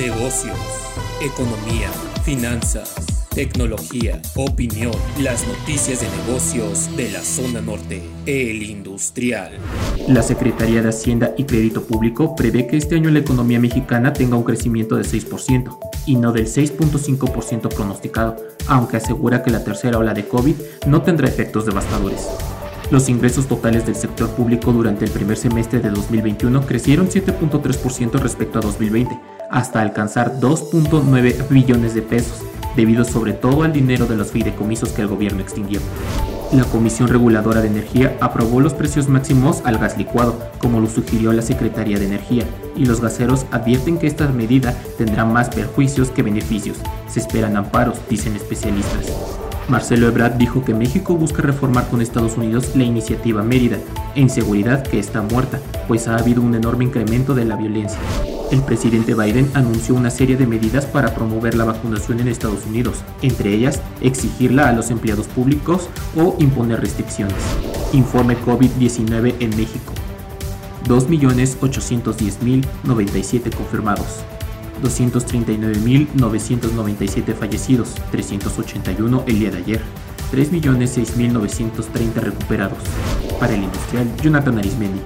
negocios, economía, finanzas, tecnología, opinión, las noticias de negocios de la zona norte, el industrial. La Secretaría de Hacienda y Crédito Público prevé que este año la economía mexicana tenga un crecimiento de 6% y no del 6.5% pronosticado, aunque asegura que la tercera ola de COVID no tendrá efectos devastadores. Los ingresos totales del sector público durante el primer semestre de 2021 crecieron 7.3% respecto a 2020, hasta alcanzar 2.9 billones de pesos, debido sobre todo al dinero de los fideicomisos que el gobierno extinguió. La Comisión Reguladora de Energía aprobó los precios máximos al gas licuado, como lo sugirió la Secretaría de Energía, y los gaseros advierten que esta medida tendrá más perjuicios que beneficios. Se esperan amparos, dicen especialistas. Marcelo Ebrard dijo que México busca reformar con Estados Unidos la iniciativa Mérida, en seguridad que está muerta, pues ha habido un enorme incremento de la violencia. El presidente Biden anunció una serie de medidas para promover la vacunación en Estados Unidos, entre ellas exigirla a los empleados públicos o imponer restricciones. Informe COVID-19 en México. 2.810.097 confirmados. 239.997 fallecidos, 381 el día de ayer, 3.006.930 recuperados. Para el industrial Jonathan Arismendi.